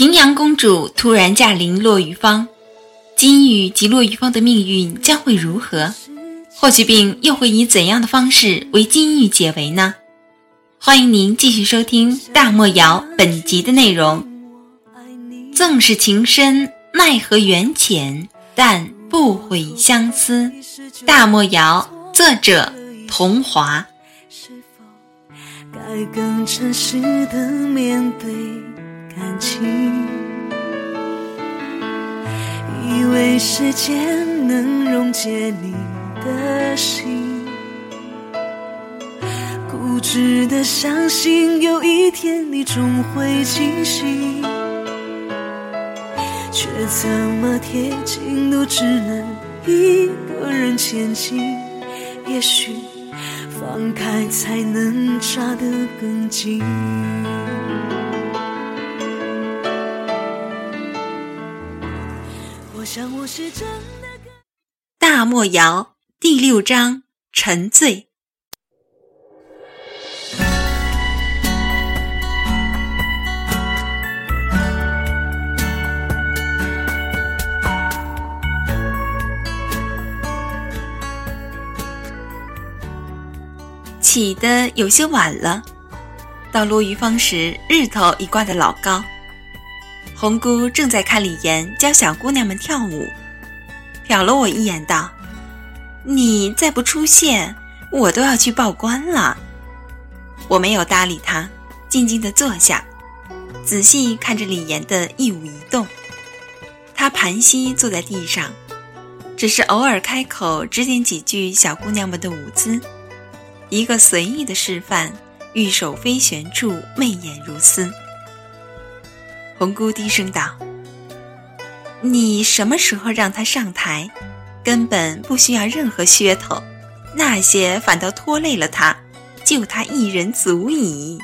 平阳公主突然驾临落玉芳，金玉及落玉芳的命运将会如何？霍去病又会以怎样的方式为金玉解围呢？欢迎您继续收听《大漠谣》本集的内容。纵是情深，奈何缘浅，但不悔相思。《大漠谣》作者桐华。该更诚实的面对。感情，以为时间能溶解你的心，固执的相信有一天你终会清醒，却怎么贴近都只能一个人前进。也许放开才能抓得更紧。想我是真的大漠谣第六章：沉醉。起的有些晚了，到落玉芳时，日头已挂得老高。红姑正在看李岩教小姑娘们跳舞，瞟了我一眼，道：“你再不出现，我都要去报官了。”我没有搭理她，静静地坐下，仔细看着李岩的一舞一动。她盘膝坐在地上，只是偶尔开口指点几句小姑娘们的舞姿，一个随意的示范，玉手飞旋处，媚眼如丝。红姑低声道：“你什么时候让他上台？根本不需要任何噱头，那些反倒拖累了他，就他一人足矣。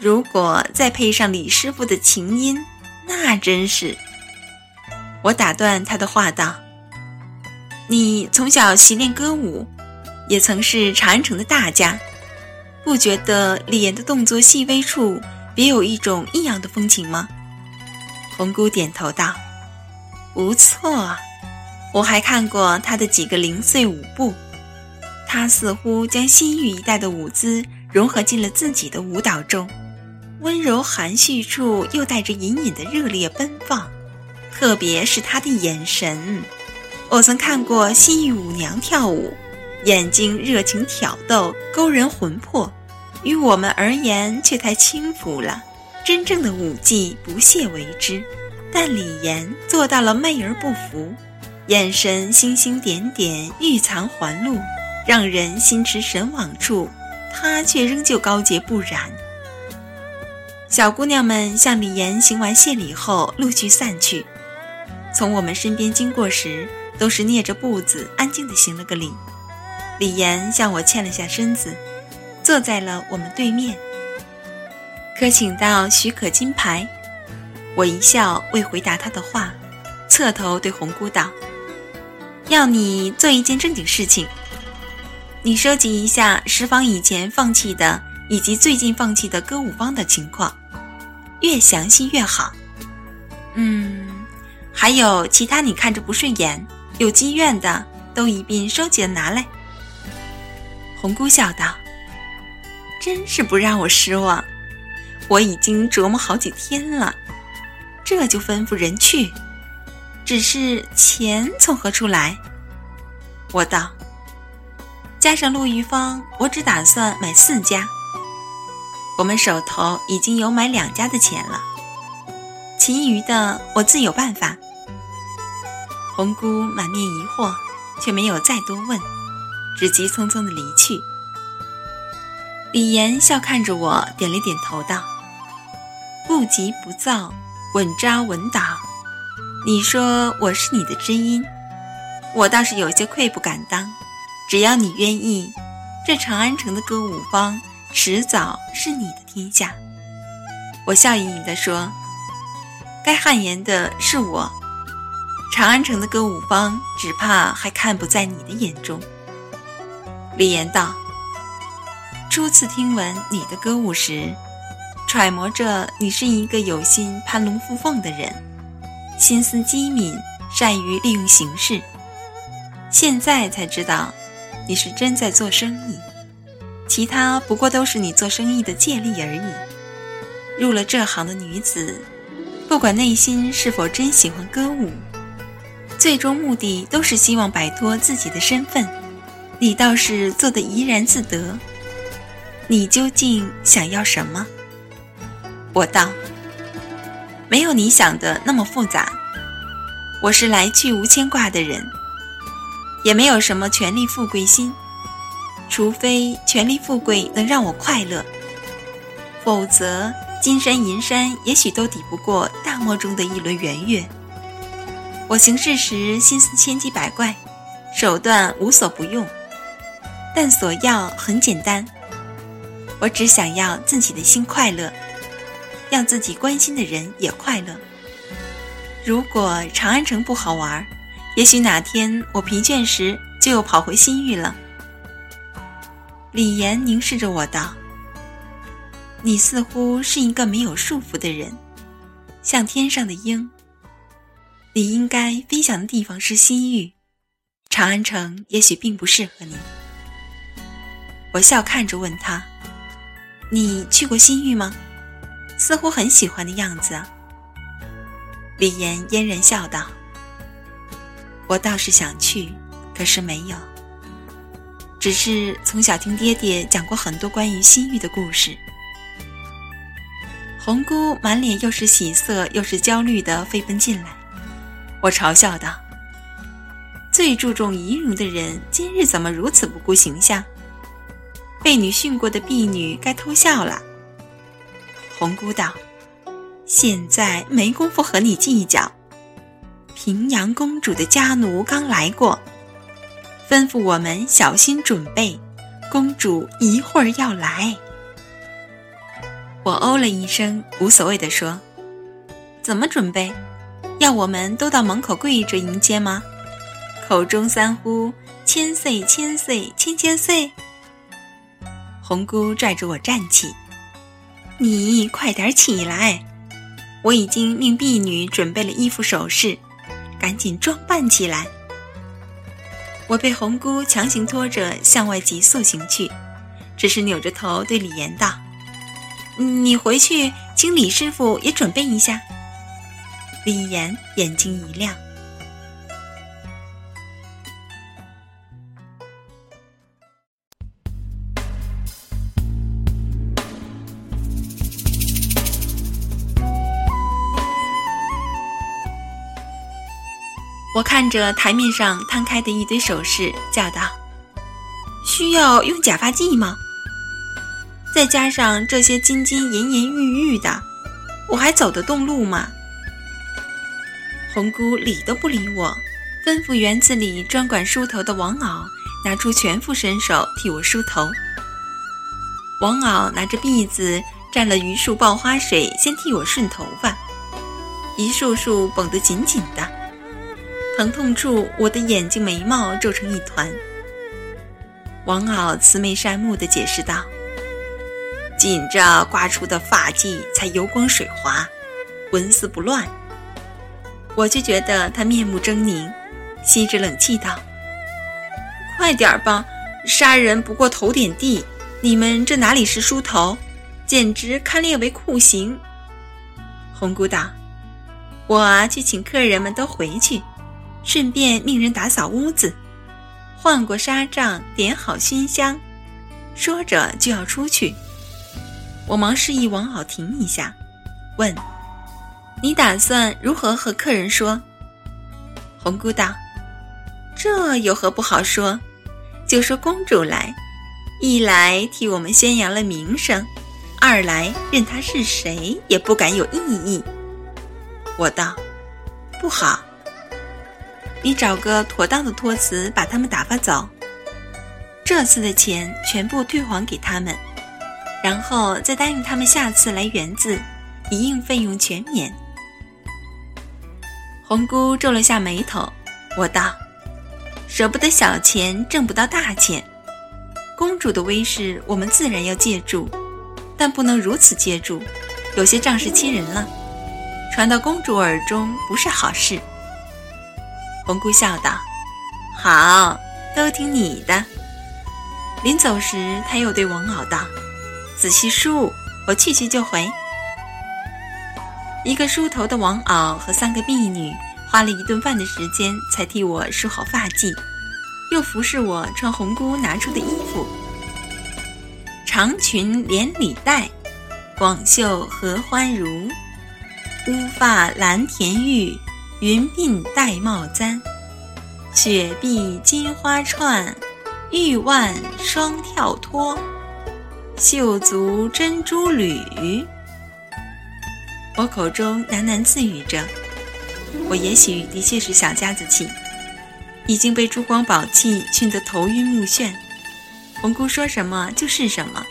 如果再配上李师傅的琴音，那真是……”我打断他的话道：“你从小习练歌舞，也曾是长安城的大家，不觉得李岩的动作细微处别有一种异样的风情吗？”红姑点头道：“不错，我还看过他的几个零碎舞步，他似乎将西域一带的舞姿融合进了自己的舞蹈中，温柔含蓄处又带着隐隐的热烈奔放。特别是他的眼神，我曾看过西域舞娘跳舞，眼睛热情挑逗，勾人魂魄，于我们而言却太轻浮了。”真正的舞技不屑为之，但李岩做到了媚而不浮，眼神星星点点，欲藏还露，让人心驰神往处，他却仍旧高洁不染。小姑娘们向李岩行完谢礼后，陆续散去，从我们身边经过时，都是蹑着步子，安静地行了个礼。李岩向我欠了下身子，坐在了我们对面。可请到许可金牌。我一笑，未回答他的话，侧头对红姑道：“要你做一件正经事情，你收集一下十方以前放弃的以及最近放弃的歌舞坊的情况，越详细越好。嗯，还有其他你看着不顺眼、有积怨的，都一并收集了拿来。”红姑笑道：“真是不让我失望。”我已经琢磨好几天了，这就吩咐人去。只是钱从何处来？我道：加上陆玉芳，我只打算买四家。我们手头已经有买两家的钱了，其余的我自有办法。红姑满面疑惑，却没有再多问，只急匆匆的离去。李岩笑看着我，点了点头，道：“不急不躁，稳扎稳打。你说我是你的知音，我倒是有些愧不敢当。只要你愿意，这长安城的歌舞坊迟早是你的天下。”我笑盈盈地说：“该汗颜的是我。”长安城的歌舞坊，只怕还看不在你的眼中。李岩道：“初次听闻你的歌舞时，揣摩着你是一个有心攀龙附凤的人，心思机敏，善于利用形势。现在才知道，你是真在做生意，其他不过都是你做生意的借力而已。入了这行的女子，不管内心是否真喜欢歌舞。”最终目的都是希望摆脱自己的身份，你倒是做得怡然自得。你究竟想要什么？我道：没有你想的那么复杂。我是来去无牵挂的人，也没有什么权力富贵心，除非权力富贵能让我快乐，否则金山银山也许都抵不过大漠中的一轮圆月。我行事时心思千奇百怪，手段无所不用，但所要很简单。我只想要自己的心快乐，让自己关心的人也快乐。如果长安城不好玩，也许哪天我疲倦时就又跑回西域了。李岩凝视着我道：“你似乎是一个没有束缚的人，像天上的鹰。”你应该飞翔的地方是西域，长安城也许并不适合你。我笑看着问他：“你去过西域吗？似乎很喜欢的样子。”李岩嫣然笑道：“我倒是想去，可是没有。只是从小听爹爹讲过很多关于西域的故事。”红姑满脸又是喜色又是焦虑的飞奔进来。我嘲笑道：“最注重仪容的人，今日怎么如此不顾形象？被女训过的婢女该偷笑了。”红姑道：“现在没工夫和你计较。平阳公主的家奴刚来过，吩咐我们小心准备，公主一会儿要来。”我哦了一声，无所谓的说：“怎么准备？”要我们都到门口跪着迎接吗？口中三呼“千岁千岁千千岁”。红姑拽着我站起：“你快点起来！我已经命婢女准备了衣服首饰，赶紧装扮起来。”我被红姑强行拖着向外急速行去，只是扭着头对李岩道：“你回去请李师傅也准备一下。”李岩眼睛一亮。我看着台面上摊开的一堆首饰，叫道：“需要用假发剂吗？再加上这些金金银银玉玉的，我还走得动路吗？”红姑理都不理我，吩咐园子里专管梳头的王媪拿出全副身手替我梳头。王媪拿着篦子蘸了榆树爆花水，先替我顺头发，一束束绷得紧紧的，疼痛处我的眼睛眉毛皱成一团。王敖慈眉善目地解释道：“紧着刮出的发髻才油光水滑，纹丝不乱。”我却觉得他面目狰狞，吸着冷气道：“快点儿吧，杀人不过头点地，你们这哪里是梳头，简直堪列为酷刑。”红姑道：“我去请客人们都回去，顺便命人打扫屋子，换过纱帐，点好熏香。”说着就要出去，我忙示意王好停一下，问。你打算如何和客人说？红姑道：“这有何不好说？就说公主来，一来替我们宣扬了名声，二来任她是谁也不敢有异议。”我道：“不好，你找个妥当的托词把他们打发走。这次的钱全部退还给他们，然后再答应他们下次来园子，一应费用全免。”红姑皱了下眉头，我道：“舍不得小钱，挣不到大钱。公主的威势，我们自然要借助，但不能如此借助，有些仗势欺人了，传到公主耳中不是好事。”红姑笑道：“好，都听你的。”临走时，他又对王敖道：“仔细梳，我去去就回。”一个梳头的王敖和三个婢女花了一顿饭的时间，才替我梳好发髻，又服侍我穿红姑拿出的衣服：长裙连里带，广袖合欢襦，乌发蓝田玉，云鬓戴帽簪，雪碧金花串，玉腕双跳脱，绣足珍珠履。我口中喃喃自语着：“我也许的确是小家子气，已经被珠光宝气熏得头晕目眩。红姑说什么就是什么。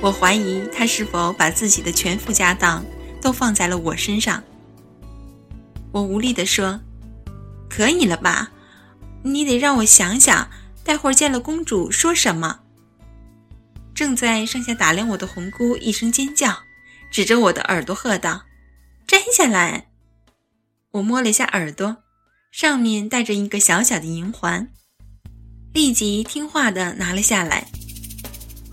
我怀疑她是否把自己的全副家当都放在了我身上。”我无力地说：“可以了吧？你得让我想想，待会儿见了公主说什么。”正在上下打量我的红姑一声尖叫。指着我的耳朵喝道：“摘下来！”我摸了一下耳朵，上面戴着一个小小的银环，立即听话的拿了下来。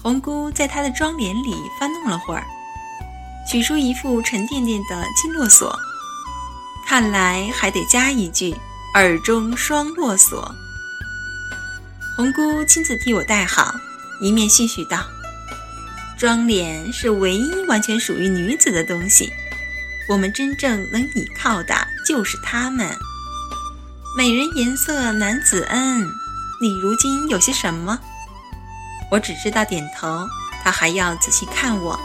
红姑在她的妆帘里翻弄了会儿，取出一副沉甸甸的金络锁，看来还得加一句“耳中双络锁”。红姑亲自替我戴好，一面絮絮道。妆奁是唯一完全属于女子的东西，我们真正能倚靠的就是它们。美人颜色，男子恩。你如今有些什么？我只知道点头，他还要仔细看我。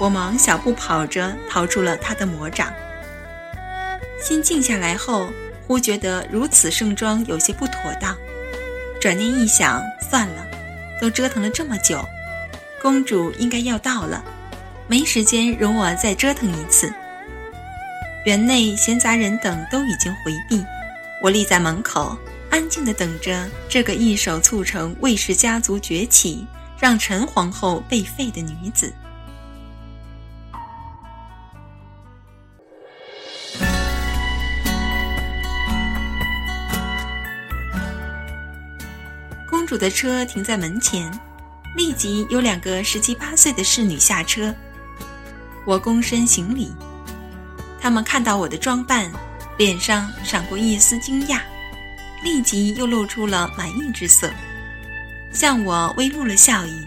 我忙小步跑着逃出了他的魔掌。心静下来后，忽觉得如此盛装有些不妥当。转念一想，算了，都折腾了这么久。公主应该要到了，没时间容我再折腾一次。园内闲杂人等都已经回避，我立在门口，安静地等着这个一手促成魏氏家族崛起、让陈皇后被废的女子。公主的车停在门前。立即有两个十七八岁的侍女下车，我躬身行礼。他们看到我的装扮，脸上闪过一丝惊讶，立即又露出了满意之色，向我微露了笑意。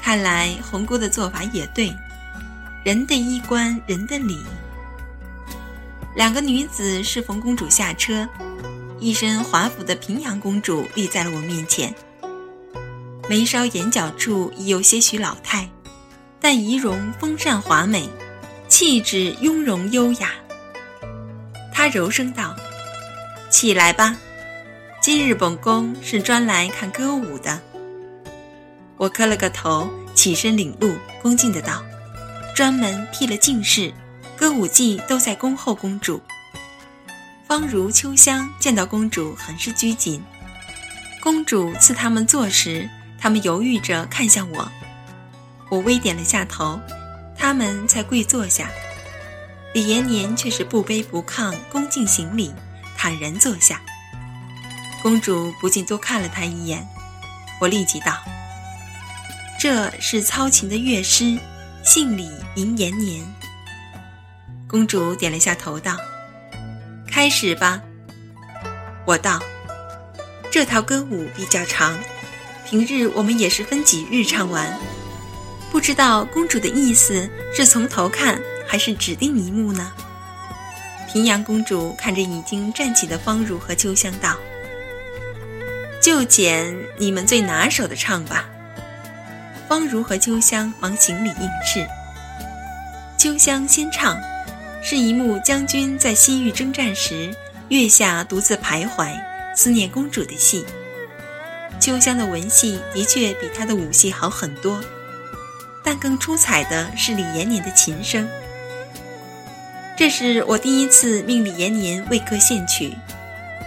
看来红姑的做法也对，人的衣冠，人的礼。两个女子侍奉公主下车，一身华服的平阳公主立在了我面前。眉梢眼角处已有些许老态，但仪容丰善华美，气质雍容优雅。她柔声道：“起来吧，今日本宫是专来看歌舞的。”我磕了个头，起身领路，恭敬的道：“专门替了进士，歌舞伎都在恭候公主。”方如秋香见到公主，很是拘谨。公主赐他们坐时。他们犹豫着看向我，我微点了下头，他们才跪坐下。李延年却是不卑不亢，恭敬行礼，坦然坐下。公主不禁多看了他一眼，我立即道：“这是操琴的乐师，姓李，名延年。”公主点了下头，道：“开始吧。”我道：“这套歌舞比较长。”平日我们也是分几日唱完，不知道公主的意思是从头看还是指定一幕呢？平阳公主看着已经站起的方如和秋香道：“就捡你们最拿手的唱吧。”方如和秋香忙行礼应是。秋香先唱，是一幕将军在西域征战时月下独自徘徊、思念公主的戏。秋香的文戏的确比她的武戏好很多，但更出彩的是李延年的琴声。这是我第一次命李延年为歌献曲，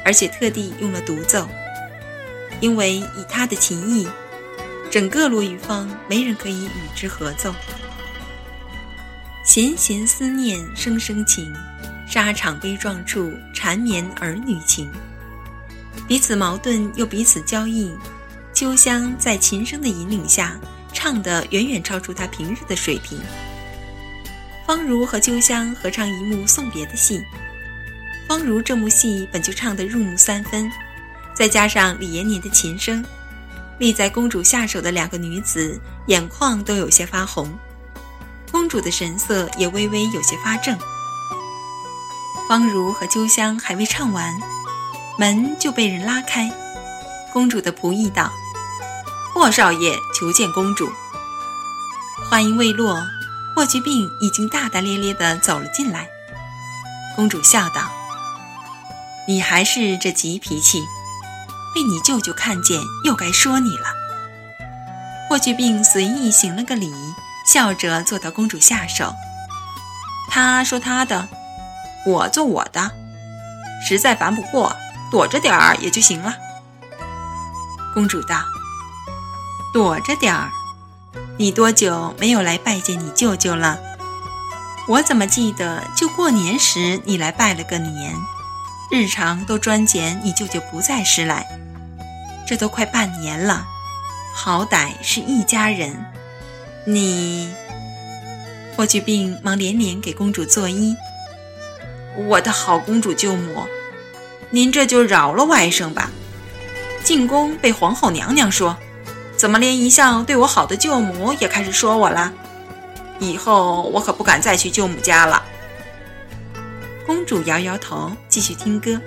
而且特地用了独奏，因为以他的琴艺，整个罗玉芳没人可以与之合奏。弦弦思念声声情，沙场悲壮处缠绵儿女情。彼此矛盾又彼此交映，秋香在琴声的引领下，唱得远远超出她平日的水平。方如和秋香合唱一幕送别的戏，方如这幕戏本就唱得入木三分，再加上李延年的琴声，立在公主下手的两个女子眼眶都有些发红，公主的神色也微微有些发怔。方如和秋香还未唱完，门就被人拉开，公主的仆役道：“霍少爷求见公主。”话音未落。霍去病已经大大咧咧地走了进来。公主笑道：“你还是这急脾气，被你舅舅看见又该说你了。”霍去病随意行了个礼，笑着坐到公主下手。他说他的，我做我的，实在烦不过，躲着点儿也就行了。公主道：“躲着点儿。”你多久没有来拜见你舅舅了？我怎么记得就过年时你来拜了个年，日常都专拣你舅舅不在时来。这都快半年了，好歹是一家人。你，霍去病忙连连给公主作揖。我的好公主舅母，您这就饶了外甥吧。进宫被皇后娘娘说。怎么连一向对我好的舅母也开始说我了？以后我可不敢再去舅母家了。公主摇摇头，继续听歌。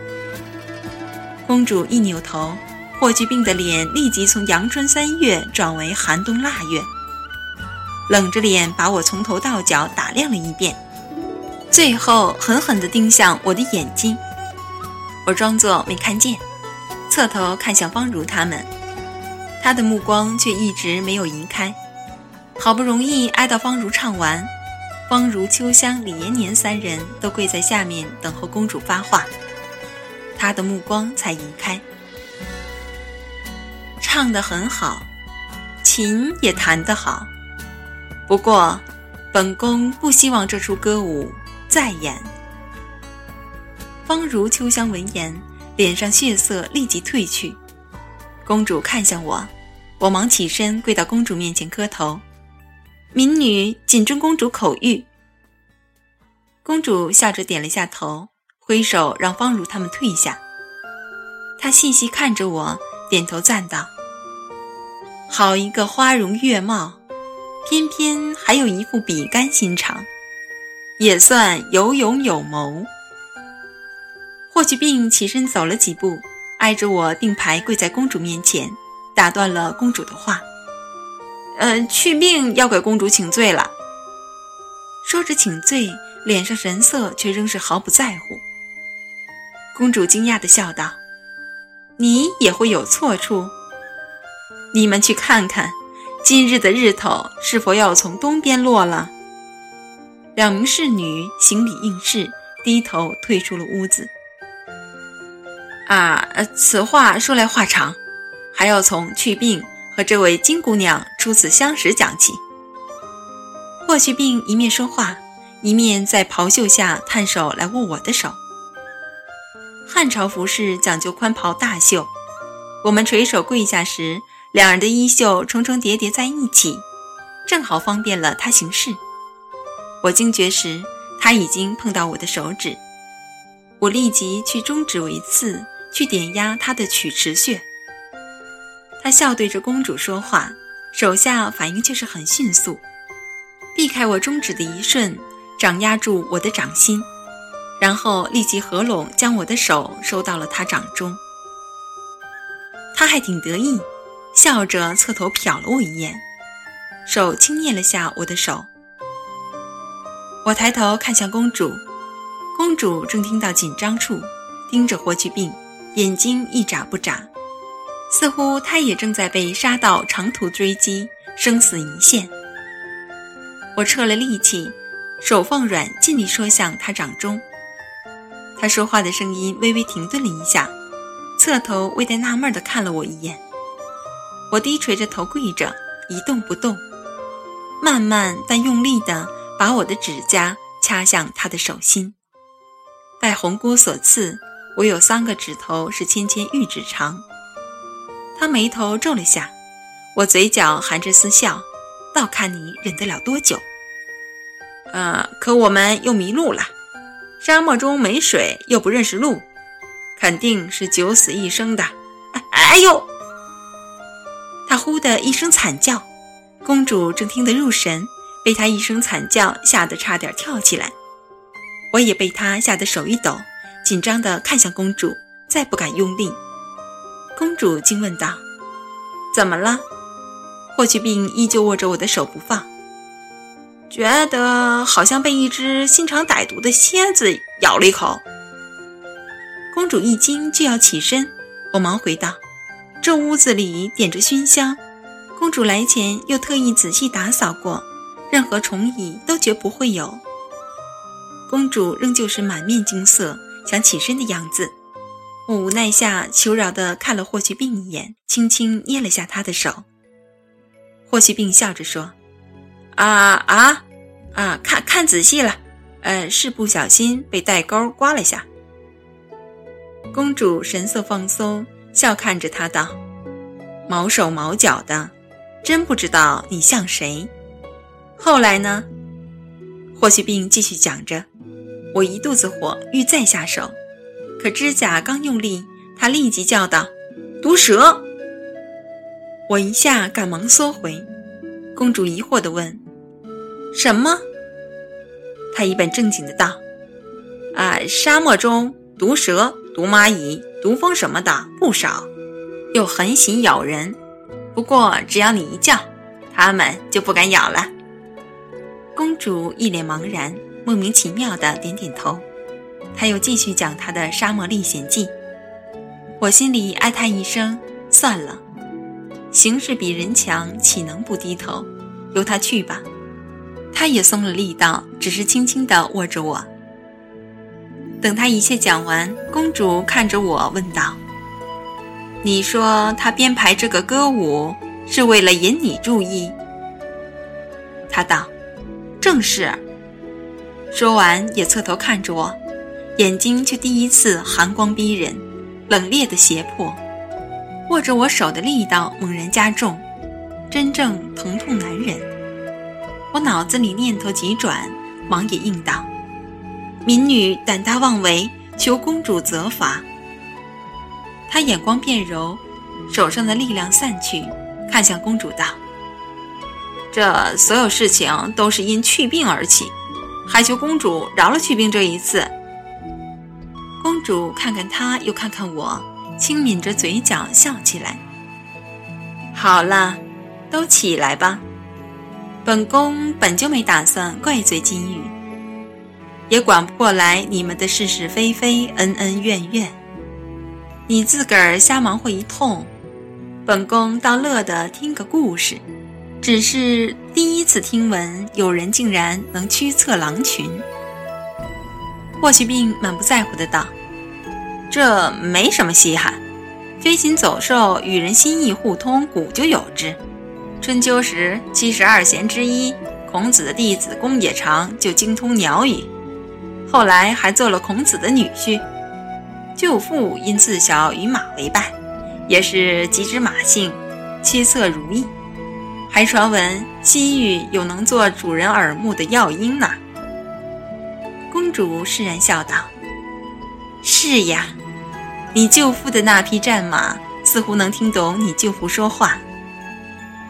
公主一扭头，霍去病的脸立即从阳春三月转为寒冬腊月，冷着脸把我从头到脚打量了一遍，最后狠狠地盯向我的眼睛。我装作没看见，侧头看向方如他们。他的目光却一直没有移开，好不容易挨到方如唱完，方如、秋香、李延年三人都跪在下面等候公主发话，他的目光才移开。唱得很好，琴也弹得好，不过，本宫不希望这出歌舞再演。方如、秋香闻言，脸上血色立即褪去。公主看向我，我忙起身跪到公主面前磕头，民女谨遵公主口谕。公主笑着点了下头，挥手让方如他们退下。她细细看着我，点头赞道：“好一个花容月貌，偏偏还有一副比干心肠，也算有勇有谋。”霍去病起身走了几步。挨着我并排跪在公主面前，打断了公主的话：“呃，去病要给公主请罪了。”说着请罪，脸上神色却仍是毫不在乎。公主惊讶地笑道：“你也会有错处？你们去看看，今日的日头是否要从东边落了？”两名侍女行礼应是，低头退出了屋子。啊，此话说来话长，还要从去病和这位金姑娘初次相识讲起。霍去病一面说话，一面在袍袖下探手来握我的手。汉朝服饰讲究宽袍大袖，我们垂手跪下时，两人的衣袖重重叠叠在一起，正好方便了他行事。我惊觉时，他已经碰到我的手指，我立即去中指为刺。去点压他的曲池穴，他笑对着公主说话，手下反应却是很迅速，避开我中指的一瞬，掌压住我的掌心，然后立即合拢，将我的手收到了他掌中。他还挺得意，笑着侧头瞟了我一眼，手轻捏了下我的手。我抬头看向公主，公主正听到紧张处，盯着霍去病，眼睛一眨不眨，似乎她也正在被杀到长途追击，生死一线。我撤了力气，手放软，尽力说向他掌中。他说话的声音微微停顿了一下，侧头微带纳闷地看了我一眼。我低垂着头跪着，一动不动，慢慢但用力地把我的指甲掐向他的手心。拜红姑所赐，我有三个指头是纤纤玉指长。他眉头皱了下，我嘴角含着丝笑。倒看你忍得了多久。呃，可我们又迷路了，沙漠中没水，又不认识路，肯定是九死一生的。哎呦！他呼的一声惨叫，公主正听得入神，被他一声惨叫吓得差点跳起来。我也被他吓得手一抖，紧张地看向公主，再不敢用力。公主惊问道：“怎么了？”霍去病依旧握着我的手不放，觉得好像被一只心肠歹毒的蝎子咬了一口。公主一惊就要起身，我忙回道：“这屋子里点着熏香，公主来前又特意仔细打扫过，任何虫蚁都绝不会有。”公主仍旧是满面惊色，想起身的样子。我无奈下求饶地看了霍去病一眼，轻轻捏了下他的手。霍去病笑着说：“啊啊，啊，看看仔细了，呃，是不小心被带钩刮了下。”公主神色放松，笑看着他道：“毛手毛脚的，真不知道你像谁。”后来呢？霍去病继续讲着，我一肚子火，欲再下手，可指甲刚用力，他立即叫道：“毒蛇！”我一下赶忙缩回，公主疑惑地问：“什么？”他一本正经的道：“啊，沙漠中毒蛇、毒蚂蚁、毒蜂什么的不少，又狠心咬人。不过只要你一叫，它们就不敢咬了。”公主一脸茫然，莫名其妙的点点头。他又继续讲他的《沙漠历险记》，我心里哀叹一声：“算了。”形势比人强，岂能不低头？由他去吧。他也松了力道，只是轻轻地握着我。等他一切讲完，公主看着我问道：“你说他编排这个歌舞是为了引你注意？”他道：“正是。”说完也侧头看着我，眼睛却第一次寒光逼人，冷冽的胁迫。握着我手的力道猛然加重，真正疼痛难忍。我脑子里念头急转，忙也应道：“民女胆大妄为，求公主责罚。”他眼光变柔，手上的力量散去，看向公主道：“这所有事情都是因去病而起，还求公主饶了去病这一次。”公主看看他，又看看我。轻抿着嘴角笑起来。好了，都起来吧。本宫本就没打算怪罪金玉，也管不过来你们的是是非非、恩恩怨怨。你自个儿瞎忙活一通，本宫倒乐得听个故事。只是第一次听闻有人竟然能驱策狼群。霍去病满不在乎的道。这没什么稀罕，飞禽走兽与人心意互通，古就有之。春秋时，七十二贤之一孔子的弟子公冶长就精通鸟语，后来还做了孔子的女婿。舅父因自小与马为伴，也是极之马性，七策如意。还传闻西域有能做主人耳目的药鹰呢。公主释然笑道。是呀，你舅父的那匹战马似乎能听懂你舅父说话。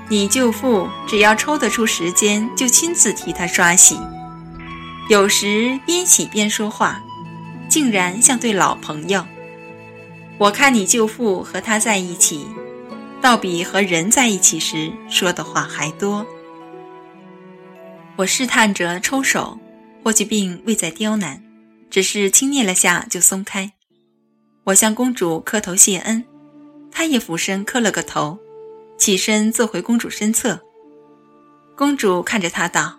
你舅父只要抽得出时间，就亲自替他刷洗，有时边洗边说话，竟然像对老朋友。我看你舅父和他在一起，倒比和人在一起时说的话还多。我试探着抽手，霍去病未再刁难，只是轻捏了下就松开。我向公主磕头谢恩，她也俯身磕了个头，起身坐回公主身侧。公主看着他道：“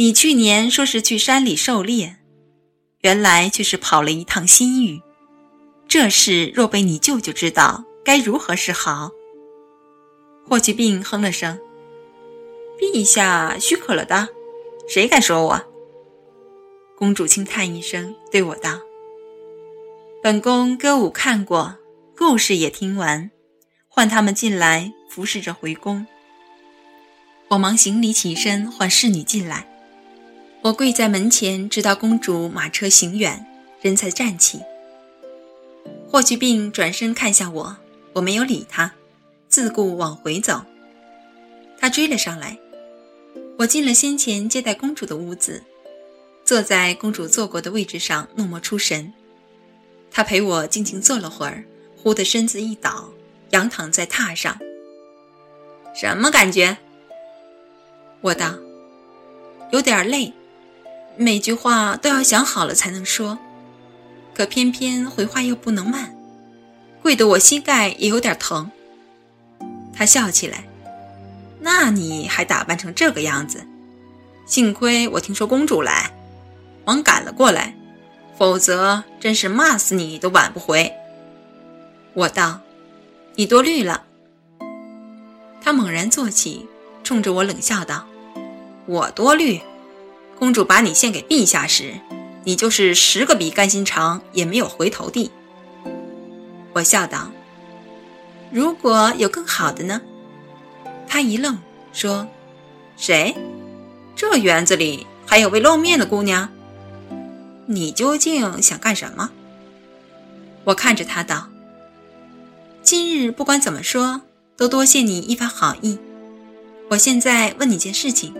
你去年说是去山里狩猎，原来却是跑了一趟新域。”这事若被你舅舅知道，该如何是好？霍去病哼了声：“陛下许可了的，谁敢说我？”公主轻叹一声，对我道：“本宫歌舞看过，故事也听完，唤他们进来，服侍着回宫。”我忙行礼起身，唤侍女进来。我跪在门前，直到公主马车行远，人才站起。霍去病转身看向我，我没有理他，自顾往回走。他追了上来，我进了先前接待公主的屋子，坐在公主坐过的位置上，诺莫出神。他陪我静静坐了会儿，忽的身子一倒，仰躺在榻上。什么感觉？我道：有点累，每句话都要想好了才能说。可偏偏回话又不能慢，跪得我膝盖也有点疼。他笑起来：“那你还打扮成这个样子？幸亏我听说公主来，忙赶了过来，否则真是骂死你都挽不回。”我道：“你多虑了。”他猛然坐起，冲着我冷笑道：“我多虑？公主把你献给陛下时。”你就是十个比干心肠也没有回头地。我笑道：“如果有更好的呢？”他一愣，说：“谁？这园子里还有未露面的姑娘？你究竟想干什么？”我看着他道：“今日不管怎么说，都多谢你一番好意。我现在问你件事情：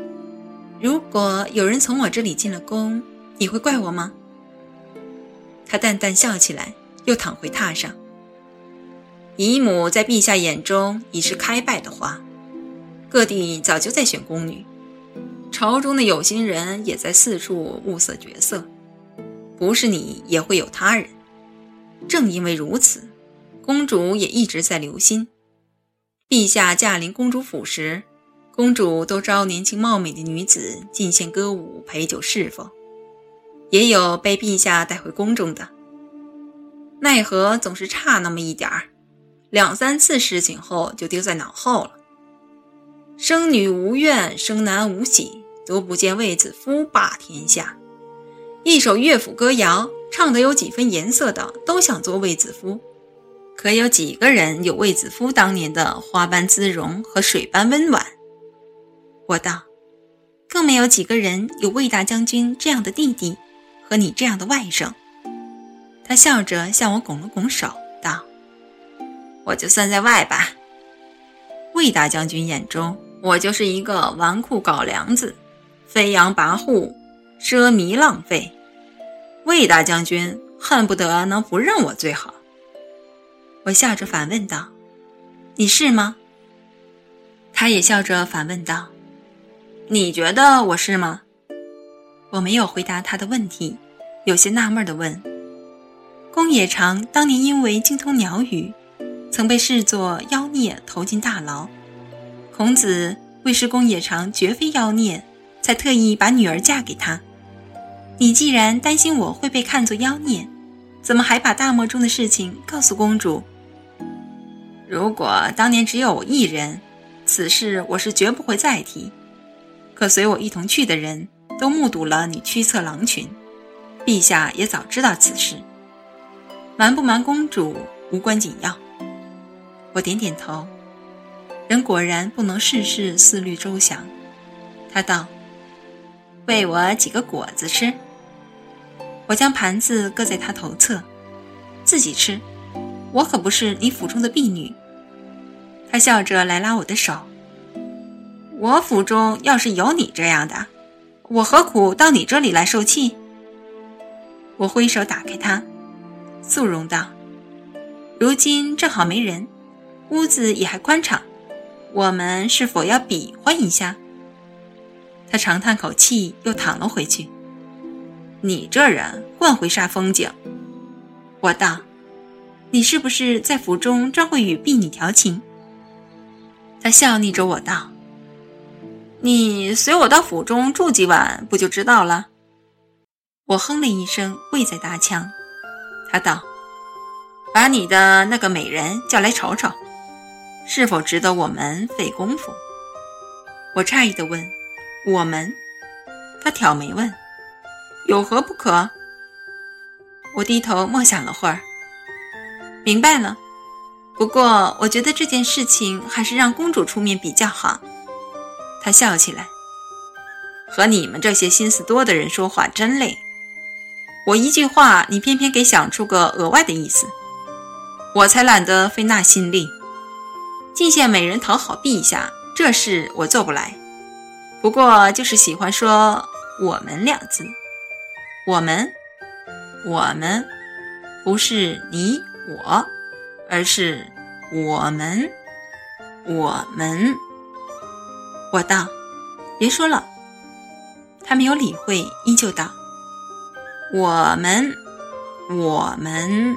如果有人从我这里进了宫，你会怪我吗？他淡淡笑起来，又躺回榻上。姨母在陛下眼中已是开败的花，各地早就在选宫女，朝中的有心人也在四处物色角色，不是你也会有他人。正因为如此，公主也一直在留心。陛下驾临公主府时，公主都招年轻貌美的女子进献歌舞、陪酒侍奉。也有被陛下带回宫中的，奈何总是差那么一点儿，两三次侍寝后就丢在脑后了。生女无怨，生男无喜，独不见卫子夫霸天下。一首乐府歌谣，唱得有几分颜色的，都想做卫子夫，可有几个人有卫子夫当年的花般姿容和水般温婉？我道，更没有几个人有魏大将军这样的弟弟。和你这样的外甥，他笑着向我拱了拱手，道：“我就算在外吧。魏大将军眼中，我就是一个纨绔搞梁子，飞扬跋扈，奢靡浪费。魏大将军恨不得能不认我最好。”我笑着反问道：“你是吗？”他也笑着反问道：“你觉得我是吗？”我没有回答他的问题，有些纳闷地问：“公冶长当年因为精通鸟语，曾被视作妖孽，投进大牢。孔子为师公冶长绝非妖孽，才特意把女儿嫁给他。你既然担心我会被看作妖孽，怎么还把大漠中的事情告诉公主？如果当年只有我一人，此事我是绝不会再提。可随我一同去的人。”都目睹了你驱策狼群，陛下也早知道此事。瞒不瞒公主无关紧要。我点点头，人果然不能事事思虑周详。他道：“喂我几个果子吃。”我将盘子搁在他头侧，自己吃。我可不是你府中的婢女。他笑着来拉我的手。我府中要是有你这样的。我何苦到你这里来受气？我挥手打开它，素容道：“如今正好没人，屋子也还宽敞，我们是否要比划一下？”他长叹口气，又躺了回去。你这人惯会煞风景，我道：“你是不是在府中专会与婢女调情？”他笑睨着我道：“你随我到府中住几晚，不就知道了？”我哼了一声，未再搭腔。他道：“把你的那个美人叫来瞅瞅，是否值得我们费功夫？”我诧异的问。我们，他挑眉问：“有何不可？”我低头默想了会儿，明白了。不过我觉得这件事情还是让公主出面比较好。他笑起来：“和你们这些心思多的人说话真累。我一句话，你偏偏给想出个额外的意思，我才懒得费那心力。进献美人讨好陛下，这事我做不来。”不过就是喜欢说“我们”两字，我们，我们，不是你我，而是我们，我们。我道：“别说了。”他没有理会，依旧道：“我们，我们。”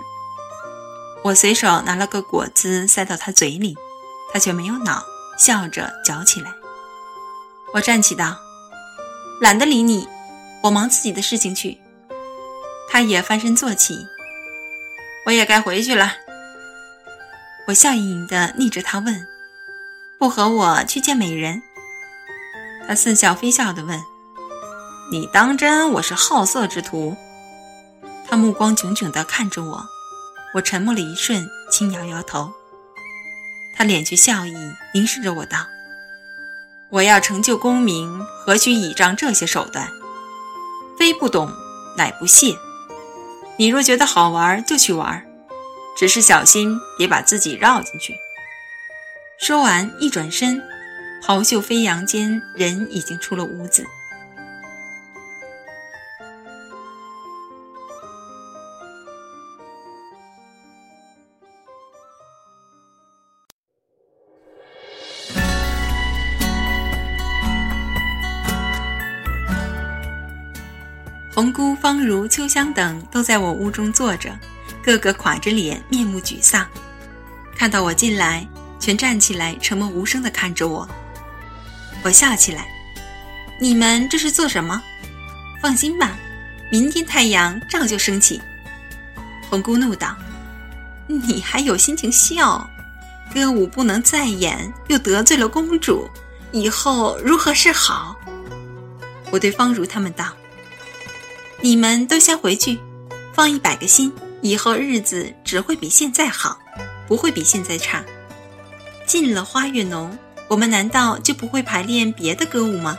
我随手拿了个果子塞到他嘴里，他却没有恼，笑着嚼起来。我站起道：“懒得理你，我忙自己的事情去。”他也翻身坐起。我也该回去了。我笑盈盈地逆着他问：“不和我去见美人？”他似笑非笑地问：“你当真我是好色之徒？”他目光炯炯地看着我，我沉默了一瞬，轻摇摇头。他敛去笑意，凝视着我道。我要成就功名，何须倚仗这些手段？非不懂，乃不屑。你若觉得好玩，就去玩，只是小心别把自己绕进去。说完，一转身，袍袖飞扬间，人已经出了屋子。红姑、方如、秋香等都在我屋中坐着，个个垮着脸，面目沮丧。看到我进来，全站起来，沉默无声地看着我。我笑起来：“你们这是做什么？放心吧，明天太阳照旧升起。”红姑怒道：“你还有心情笑？歌舞不能再演，又得罪了公主，以后如何是好？”我对方如他们道。你们都先回去，放一百个心，以后日子只会比现在好，不会比现在差。进了花月浓，我们难道就不会排练别的歌舞吗？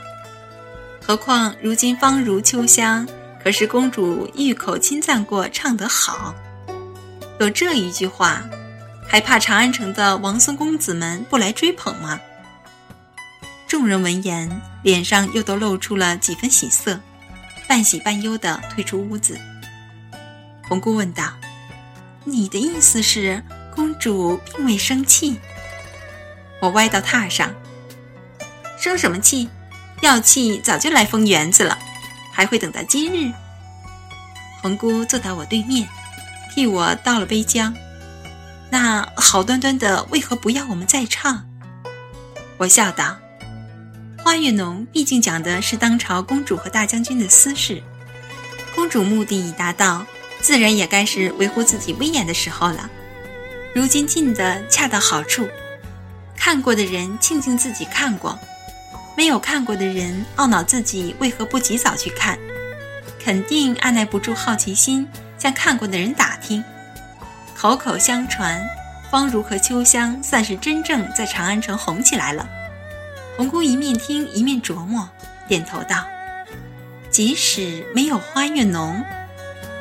何况如今芳如秋香，可是公主御口亲赞过，唱得好。有这一句话，还怕长安城的王孙公子们不来追捧吗？众人闻言，脸上又都露出了几分喜色。半喜半忧地退出屋子。红姑问道：“你的意思是，公主并未生气？”我歪到榻上：“生什么气？要气早就来封园子了，还会等到今日？”红姑坐到我对面，替我倒了杯浆。那好端端的，为何不要我们再唱？我笑道。花月浓毕竟讲的是当朝公主和大将军的私事，公主目的已达到，自然也该是维护自己威严的时候了。如今进的恰到好处，看过的人庆幸自己看过，没有看过的人懊恼自己为何不及早去看，肯定按耐不住好奇心，向看过的人打听。口口相传，方如和秋香算是真正在长安城红起来了。红姑一面听一面琢磨，点头道：“即使没有花月浓，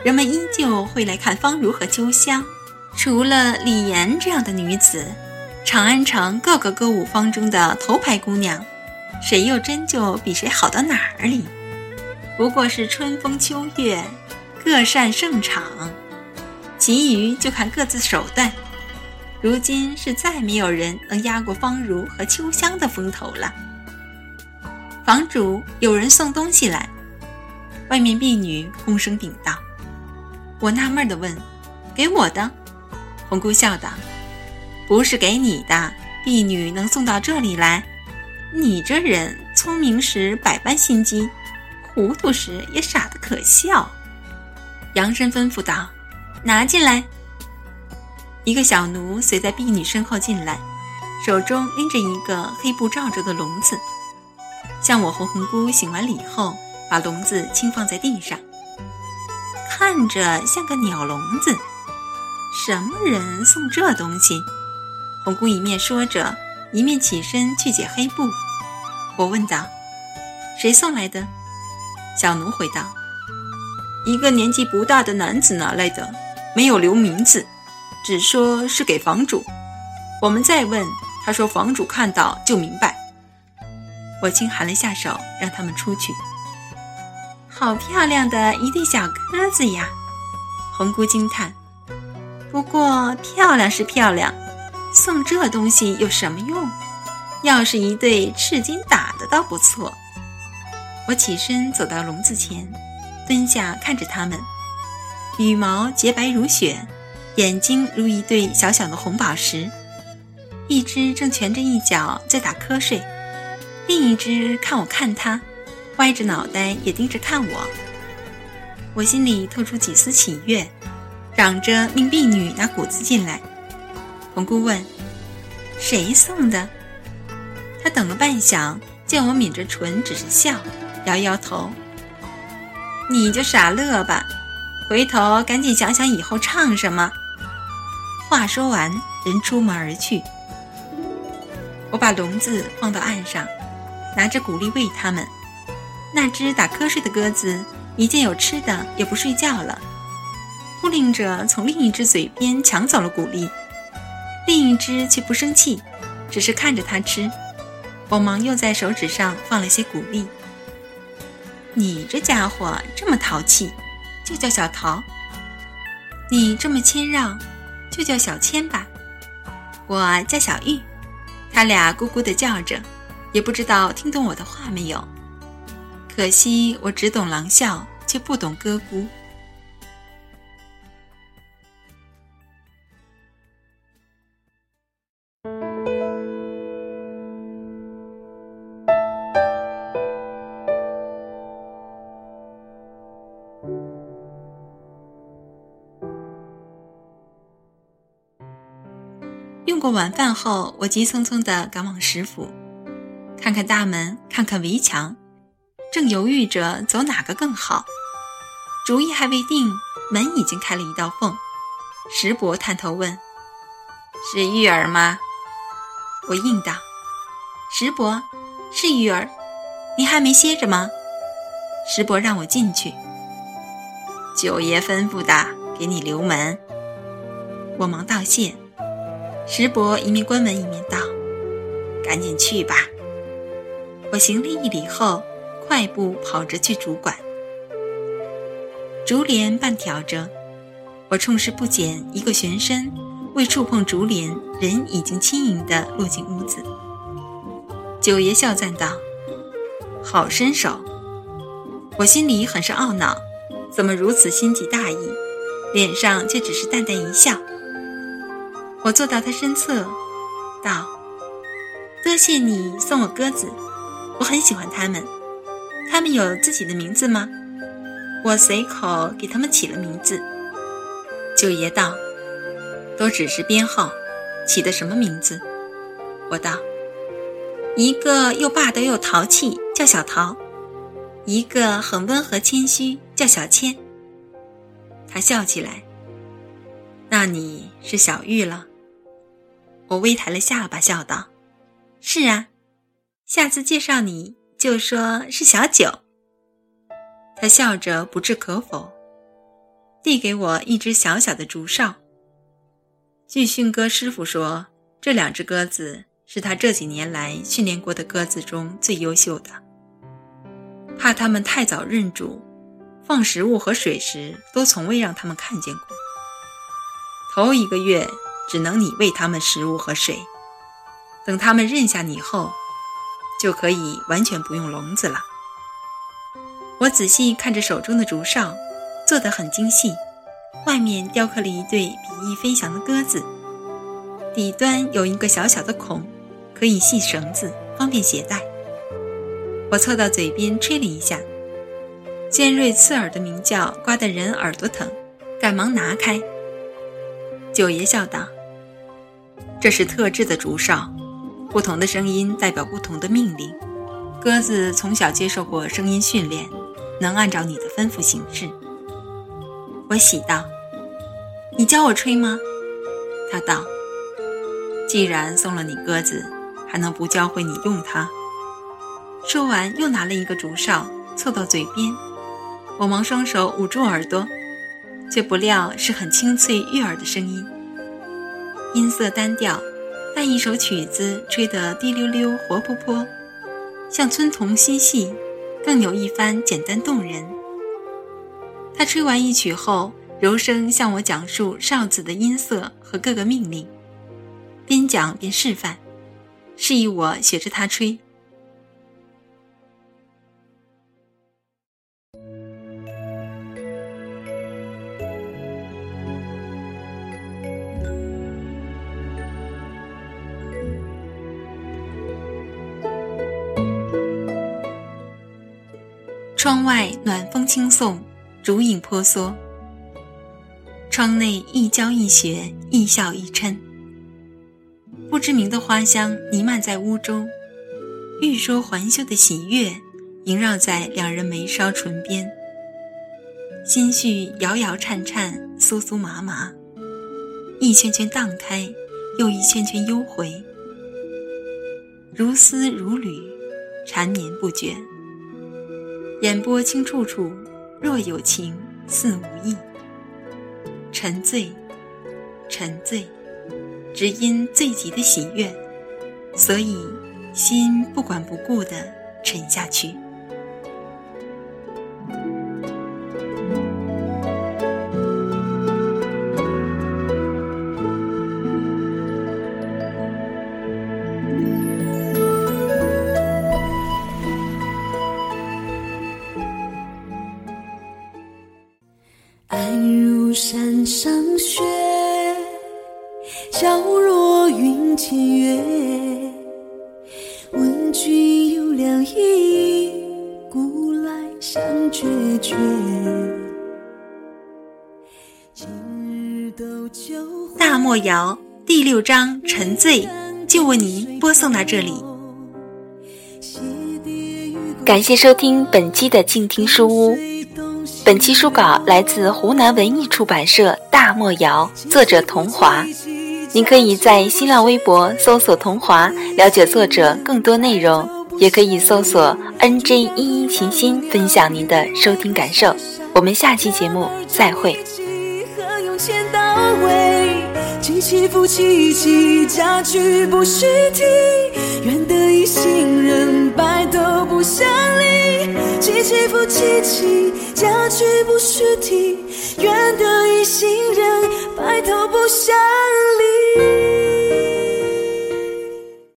人们依旧会来看方如和秋香。除了李岩这样的女子，长安城各个歌舞坊中的头牌姑娘，谁又真就比谁好到哪儿里？不过是春风秋月，各擅胜场，其余就看各自手段。如今是再没有人能压过方如和秋香的风头了。房主，有人送东西来。外面婢女哄声禀道。我纳闷地问：“给我的？”红姑笑道：“不是给你的，婢女能送到这里来。你这人聪明时百般心机，糊涂时也傻得可笑。”杨生吩咐道：“拿进来。”一个小奴随在婢女身后进来，手中拎着一个黑布罩着的笼子，向我和红姑行完礼后，把笼子轻放在地上，看着像个鸟笼子。什么人送这东西？红姑一面说着，一面起身去解黑布。我问道：“谁送来的？”小奴回道：“一个年纪不大的男子拿来的，没有留名字。”只说是给房主，我们再问，他说房主看到就明白。我轻含了下手，让他们出去。好漂亮的一对小鸽子呀！红姑惊叹。不过漂亮是漂亮，送这东西有什么用？要是一对赤金打的倒不错。我起身走到笼子前，蹲下看着它们，羽毛洁白如雪。眼睛如一对小小的红宝石，一只正蜷着一角在打瞌睡，另一只看我看它，歪着脑袋也盯着看我。我心里透出几丝喜悦，嚷着命婢女拿谷子进来。红姑问：“谁送的？”她等了半晌，见我抿着唇，只是笑，摇摇头：“你就傻乐吧，回头赶紧想想以后唱什么。”话说完，人出门而去。我把笼子放到岸上，拿着谷粒喂它们。那只打瞌睡的鸽子一见有吃的，也不睡觉了，呼令着从另一只嘴边抢走了谷粒。另一只却不生气，只是看着它吃。我忙又在手指上放了些谷粒。你这家伙这么淘气，就叫小桃。你这么谦让。就叫小谦吧，我叫小玉，他俩咕咕地叫着，也不知道听懂我的话没有。可惜我只懂狼笑，却不懂歌咕。晚饭后，我急匆匆地赶往石府，看看大门，看看围墙，正犹豫着走哪个更好，主意还未定，门已经开了一道缝。石伯探头问：“是玉儿吗？”我应道：“石伯，是玉儿，你还没歇着吗？”石伯让我进去。九爷吩咐的，给你留门。我忙道谢。石伯一面关门一面道：“赶紧去吧。”我行了一礼后，快步跑着去主馆。竹帘半挑着，我冲势不减，一个旋身，未触碰竹帘，人已经轻盈地落进屋子。九爷笑赞道：“好身手！”我心里很是懊恼，怎么如此心急大意，脸上却只是淡淡一笑。我坐到他身侧，道：“多谢你送我鸽子，我很喜欢它们。它们有自己的名字吗？”我随口给它们起了名字。九爷道：“都只是编号，起的什么名字？”我道：“一个又霸道又淘气，叫小桃；一个很温和谦虚，叫小千。”他笑起来：“那你是小玉了。”我微抬了下巴，笑道：“是啊，下次介绍你就说是小九。”他笑着不置可否，递给我一只小小的竹哨。据训鸽师傅说，这两只鸽子是他这几年来训练过的鸽子中最优秀的。怕它们太早认主，放食物和水时都从未让他们看见过。头一个月只能你喂他们食物和水，等他们认下你后，就可以完全不用笼子了。我仔细看着手中的竹哨，做得很精细，外面雕刻了一对比翼飞翔的鸽子，底端有一个小小的孔，可以系绳子，方便携带。我凑到嘴边吹了一下，尖锐刺耳的鸣叫刮得人耳朵疼，赶忙拿开。九爷笑道：“这是特制的竹哨，不同的声音代表不同的命令。鸽子从小接受过声音训练，能按照你的吩咐行事。”我喜道：“你教我吹吗？”他道：“既然送了你鸽子，还能不教会你用它？”说完，又拿了一个竹哨，凑到嘴边。我忙双手捂住耳朵，却不料是很清脆悦耳的声音，音色单调，但一首曲子吹得滴溜溜、活泼泼，像村童嬉戏，更有一番简单动人。他吹完一曲后，柔声向我讲述哨子的音色和各个命令，边讲边示范，示意我学着他吹。窗外暖风轻送，竹影婆娑。窗内一娇一雪，一笑一嗔。不知名的花香弥漫在屋中，欲说还休的喜悦萦绕在两人眉梢唇边。心绪摇摇颤颤，酥酥麻麻，一圈圈荡开，又一圈圈幽回，如丝如缕，缠绵不绝。眼波清处处，若有情似无意。沉醉，沉醉，只因醉极的喜悦，所以心不管不顾的沉下去。莫瑶第六章沉醉，就为您播送到这里。感谢收听本期的静听书屋。本期书稿来自湖南文艺出版社《大漠谣》，作者童华。您可以在新浪微博搜索“童华”了解作者更多内容，也可以搜索 “nj 一一琴心”分享您的收听感受。我们下期节目再会。起伏萋萋，嫁娶不须提，愿得一心人，白头不相离。起起伏萋萋，嫁娶不须提，愿得一心人，白头不相离。